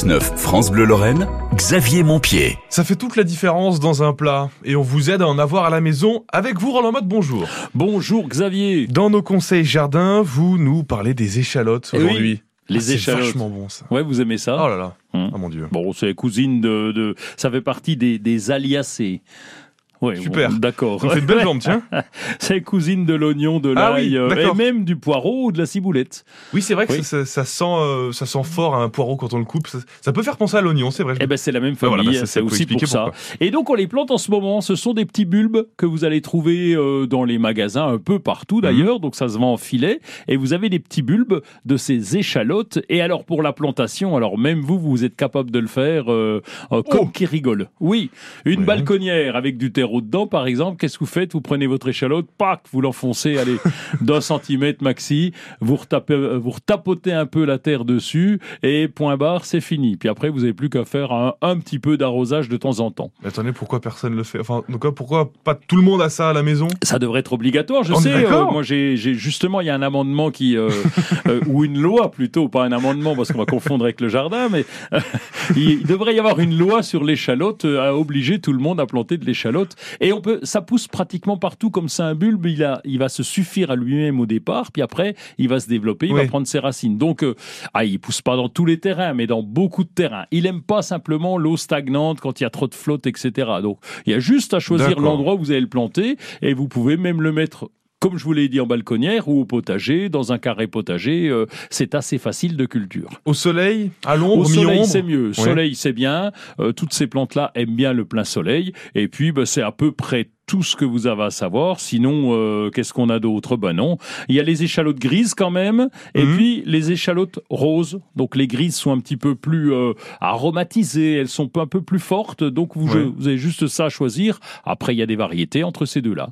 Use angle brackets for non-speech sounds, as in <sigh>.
6-9 France Bleu Lorraine, Xavier Montpied. Ça fait toute la différence dans un plat et on vous aide à en avoir à la maison avec vous Roland Mode, bonjour. Bonjour Xavier. Dans nos conseils jardin, vous nous parlez des échalotes Eh oui, aujourd'hui. les Ah, c'est échalotes. vachement bon ça. Ouais, vous aimez ça Oh là là. Hum. Oh mon dieu. Bon, c'est cousine de, de- Ça fait partie des, des aliacées. Ouais, Super. bon, D'accord. On fait de belles jambes, tiens. <laughs> C'est cousine de l'oignon, de Ah l'ail, oui, euh, et même du poireau ou de la ciboulette. Oui, c'est vrai que Oui. ça, ça- ça sent, euh, ça sent fort un poireau quand on le coupe. Ça, ça peut faire penser à l'oignon, c'est vrai. Eh ben, c'est la même voilà, famille, bah, ça, c'est aussi pour ça. pourquoi. Et donc, on les plante en ce moment. Ce sont des petits bulbes que vous allez trouver euh, dans les magasins un peu Mhm. partout d'ailleurs. Donc, ça se vend en filet. Et vous avez des petits bulbes de ces échalotes. Et alors, pour la plantation, alors même vous, vous êtes capable de le faire euh, euh, comme Oh. qui rigole. Oui, une Oui. balconnière avec du terreau dedans, par exemple. Qu'est-ce que vous faites? Vous prenez votre échalote, pac, vous l'enfoncez, allez, <laughs> d'un centimètre maxi. Vous, retapez, euh, vous retapotez un peu la terre dessus et point barre, c'est fini. Puis après, vous n'avez plus qu'à faire un, un petit peu d'arrosage de temps en temps. Mais attendez, pourquoi personne le fait? Enfin, donc, pourquoi pas tout le monde a ça à la maison? Ça devrait être obligatoire, je On est sais. d'accord. moi, j'ai justement, il y a un amendement qui euh, <laughs> euh, ou une loi plutôt, pas un amendement parce qu'on va confondre avec le jardin, mais euh, il devrait y avoir une loi sur l'échalote euh, à obliger tout le monde à planter de l'échalote. Et on peut, ça pousse pratiquement partout comme c'est un bulbe. Il a, il va se suffire à lui-même au départ, puis après, il va se développer, il Oui. va prendre ses racines. Donc, euh, ah, il pousse pas dans tous les terrains, mais dans beaucoup de terrains. Il aime pas simplement l'eau stagnante quand il y a trop de flotte, etc. Donc, il y a juste à choisir l'endroit où vous allez le planter et vous pouvez même le mettre comme je vous l'ai dit en balconnière ou au potager, dans un carré potager, euh, c'est assez facile de culture. Au soleil, à l'ombre, Au soleil, c'est mieux. Soleil, c'est bien. Euh, toutes ces plantes-là aiment bien le plein soleil. Et puis, bah, c'est à peu près tout ce que vous avez à savoir. Sinon, euh, qu'est-ce qu'on a d'autre? Ben non. Il y a les échalotes grises quand même. Et Mhm. puis, les échalotes roses. Donc, les grises sont un petit peu plus euh, aromatisées. Elles sont un peu plus fortes. Donc, vous, Ouais. vous avez juste ça à choisir. Après, il y a des variétés entre ces deux-là.